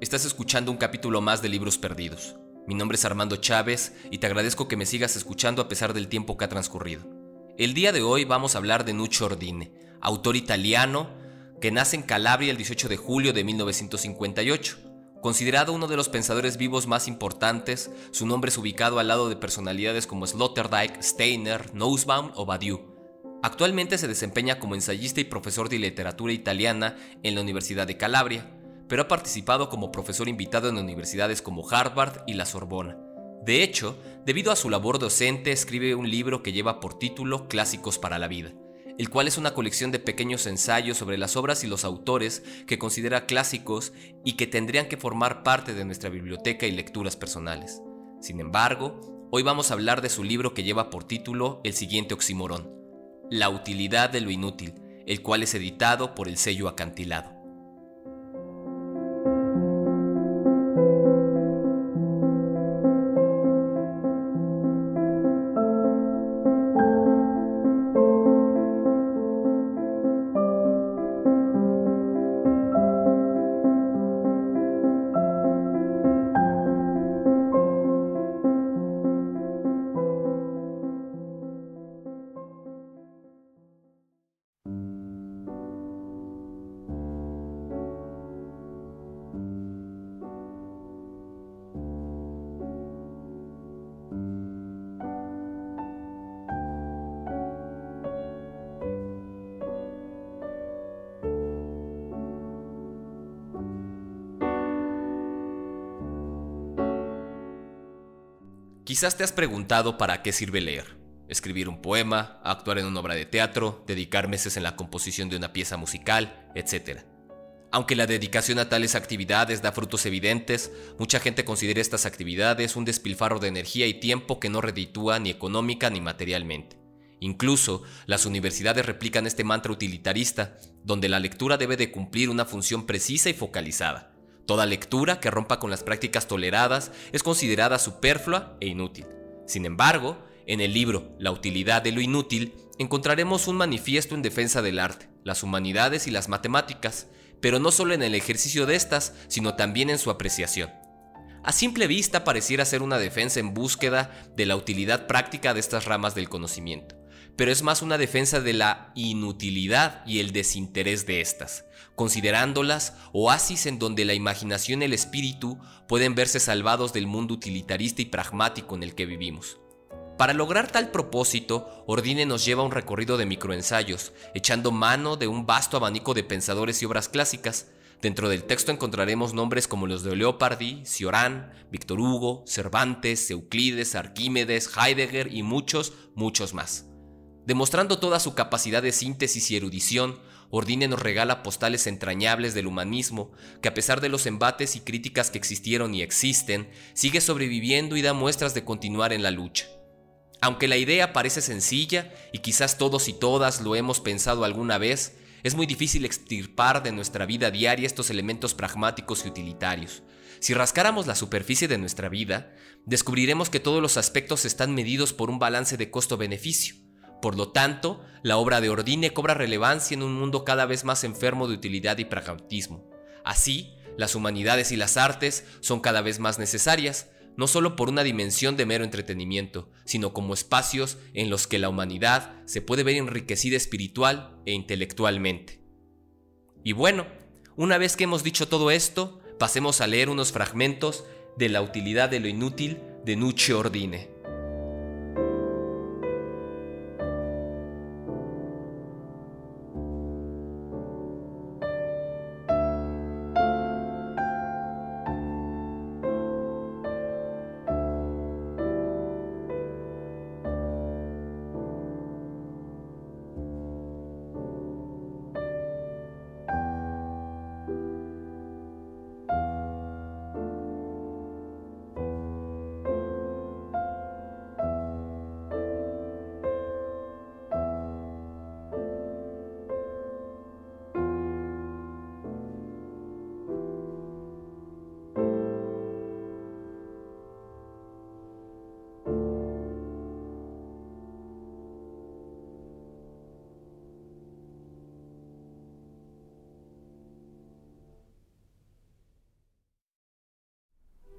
Estás escuchando un capítulo más de Libros Perdidos. Mi nombre es Armando Chávez y te agradezco que me sigas escuchando a pesar del tiempo que ha transcurrido. El día de hoy vamos a hablar de Nuccio Ordine, autor italiano que nace en Calabria el 18 de julio de 1958. Considerado uno de los pensadores vivos más importantes, su nombre es ubicado al lado de personalidades como Sloterdijk, Steiner, Nussbaum o Badiou. Actualmente se desempeña como ensayista y profesor de literatura italiana en la Universidad de Calabria pero ha participado como profesor invitado en universidades como Harvard y la Sorbona. De hecho, debido a su labor docente, escribe un libro que lleva por título Clásicos para la Vida, el cual es una colección de pequeños ensayos sobre las obras y los autores que considera clásicos y que tendrían que formar parte de nuestra biblioteca y lecturas personales. Sin embargo, hoy vamos a hablar de su libro que lleva por título el siguiente oxímoron, La utilidad de lo inútil, el cual es editado por el sello acantilado. Quizás te has preguntado para qué sirve leer. Escribir un poema, actuar en una obra de teatro, dedicar meses en la composición de una pieza musical, etc. Aunque la dedicación a tales actividades da frutos evidentes, mucha gente considera estas actividades un despilfarro de energía y tiempo que no reditúa ni económica ni materialmente. Incluso las universidades replican este mantra utilitarista, donde la lectura debe de cumplir una función precisa y focalizada. Toda lectura que rompa con las prácticas toleradas es considerada superflua e inútil. Sin embargo, en el libro La utilidad de lo inútil encontraremos un manifiesto en defensa del arte, las humanidades y las matemáticas, pero no solo en el ejercicio de estas, sino también en su apreciación. A simple vista pareciera ser una defensa en búsqueda de la utilidad práctica de estas ramas del conocimiento pero es más una defensa de la inutilidad y el desinterés de estas, considerándolas oasis en donde la imaginación y el espíritu pueden verse salvados del mundo utilitarista y pragmático en el que vivimos. Para lograr tal propósito, Ordine nos lleva un recorrido de microensayos, echando mano de un vasto abanico de pensadores y obras clásicas. Dentro del texto encontraremos nombres como los de Leopardi, Cioran, Víctor Hugo, Cervantes, Euclides, Arquímedes, Heidegger y muchos, muchos más. Demostrando toda su capacidad de síntesis y erudición, Ordine nos regala postales entrañables del humanismo, que a pesar de los embates y críticas que existieron y existen, sigue sobreviviendo y da muestras de continuar en la lucha. Aunque la idea parece sencilla, y quizás todos y todas lo hemos pensado alguna vez, es muy difícil extirpar de nuestra vida diaria estos elementos pragmáticos y utilitarios. Si rascáramos la superficie de nuestra vida, descubriremos que todos los aspectos están medidos por un balance de costo-beneficio por lo tanto, la obra de Ordine cobra relevancia en un mundo cada vez más enfermo de utilidad y pragmatismo. Así, las humanidades y las artes son cada vez más necesarias, no solo por una dimensión de mero entretenimiento, sino como espacios en los que la humanidad se puede ver enriquecida espiritual e intelectualmente. Y bueno, una vez que hemos dicho todo esto, pasemos a leer unos fragmentos de La utilidad de lo inútil de Nucci Ordine.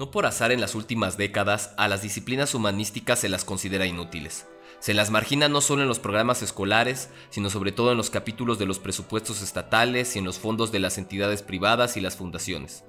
No por azar en las últimas décadas a las disciplinas humanísticas se las considera inútiles. Se las margina no solo en los programas escolares, sino sobre todo en los capítulos de los presupuestos estatales y en los fondos de las entidades privadas y las fundaciones.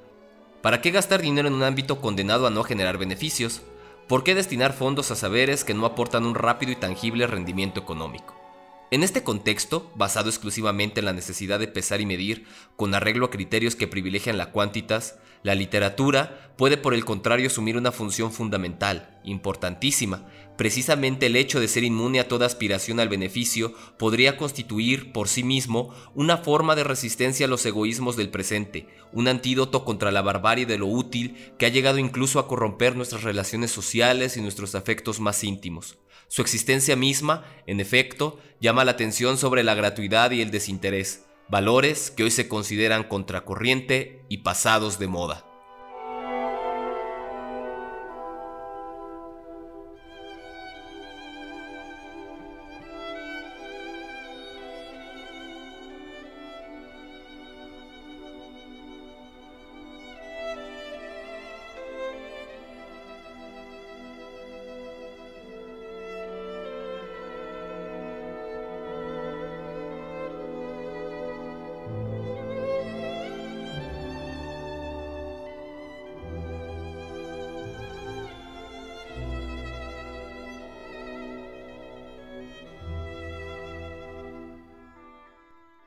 ¿Para qué gastar dinero en un ámbito condenado a no generar beneficios? ¿Por qué destinar fondos a saberes que no aportan un rápido y tangible rendimiento económico? En este contexto, basado exclusivamente en la necesidad de pesar y medir, con arreglo a criterios que privilegian la cuantitas, la literatura puede por el contrario asumir una función fundamental, importantísima. Precisamente el hecho de ser inmune a toda aspiración al beneficio podría constituir por sí mismo una forma de resistencia a los egoísmos del presente, un antídoto contra la barbarie de lo útil que ha llegado incluso a corromper nuestras relaciones sociales y nuestros afectos más íntimos. Su existencia misma, en efecto, llama la atención sobre la gratuidad y el desinterés, valores que hoy se consideran contracorriente y pasados de moda.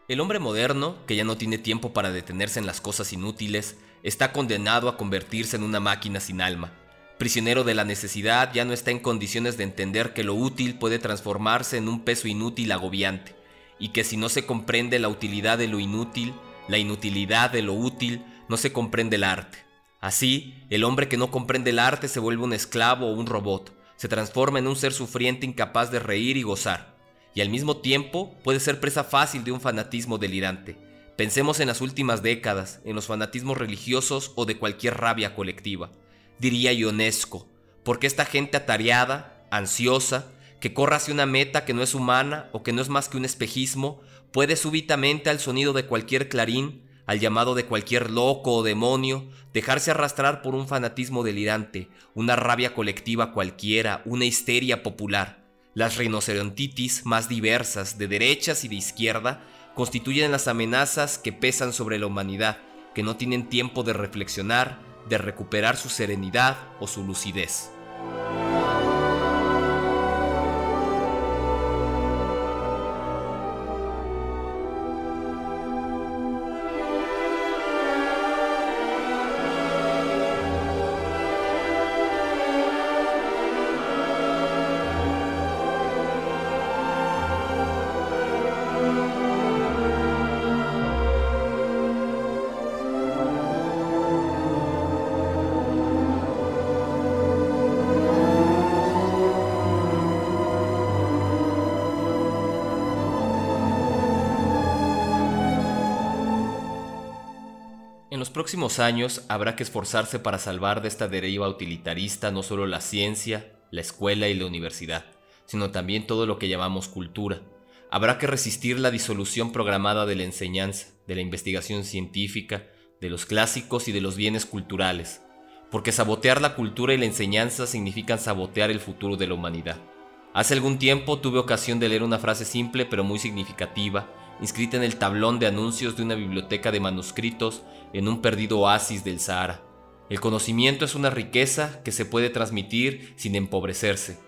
El hombre moderno, que ya no tiene tiempo para detenerse en las cosas inútiles, está condenado a convertirse en una máquina sin alma. Prisionero de la necesidad, ya no está en condiciones de entender que lo útil puede transformarse en un peso inútil agobiante, y que si no se comprende la utilidad de lo inútil, la inutilidad de lo útil, no se comprende el arte. Así, el hombre que no comprende el arte se vuelve un esclavo o un robot, se transforma en un ser sufriente incapaz de reír y gozar y al mismo tiempo puede ser presa fácil de un fanatismo delirante. Pensemos en las últimas décadas, en los fanatismos religiosos o de cualquier rabia colectiva. Diría Ionesco, porque esta gente atareada, ansiosa, que corre hacia una meta que no es humana o que no es más que un espejismo, puede súbitamente al sonido de cualquier clarín, al llamado de cualquier loco o demonio, dejarse arrastrar por un fanatismo delirante, una rabia colectiva cualquiera, una histeria popular. Las rinocerontitis más diversas de derechas y de izquierda constituyen las amenazas que pesan sobre la humanidad, que no tienen tiempo de reflexionar, de recuperar su serenidad o su lucidez. Próximos años habrá que esforzarse para salvar de esta deriva utilitarista no solo la ciencia, la escuela y la universidad, sino también todo lo que llamamos cultura. Habrá que resistir la disolución programada de la enseñanza, de la investigación científica, de los clásicos y de los bienes culturales, porque sabotear la cultura y la enseñanza significan sabotear el futuro de la humanidad. Hace algún tiempo tuve ocasión de leer una frase simple pero muy significativa inscrita en el tablón de anuncios de una biblioteca de manuscritos en un perdido oasis del Sahara. El conocimiento es una riqueza que se puede transmitir sin empobrecerse.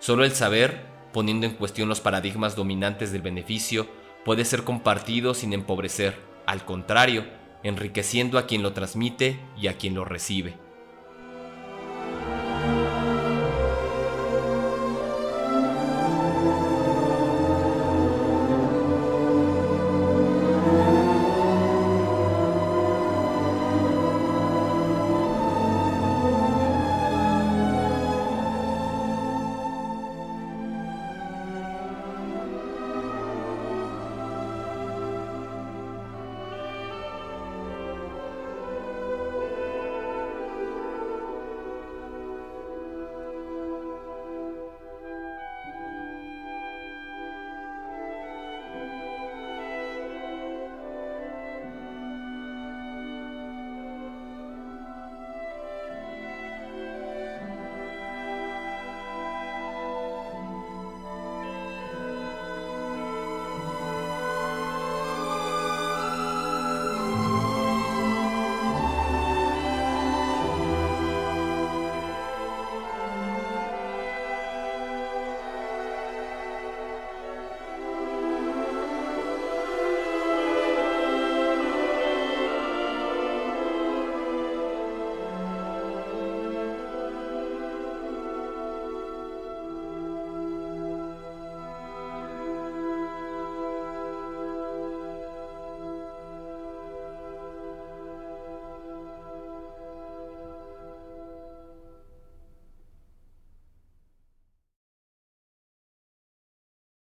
Solo el saber, poniendo en cuestión los paradigmas dominantes del beneficio, puede ser compartido sin empobrecer, al contrario, enriqueciendo a quien lo transmite y a quien lo recibe.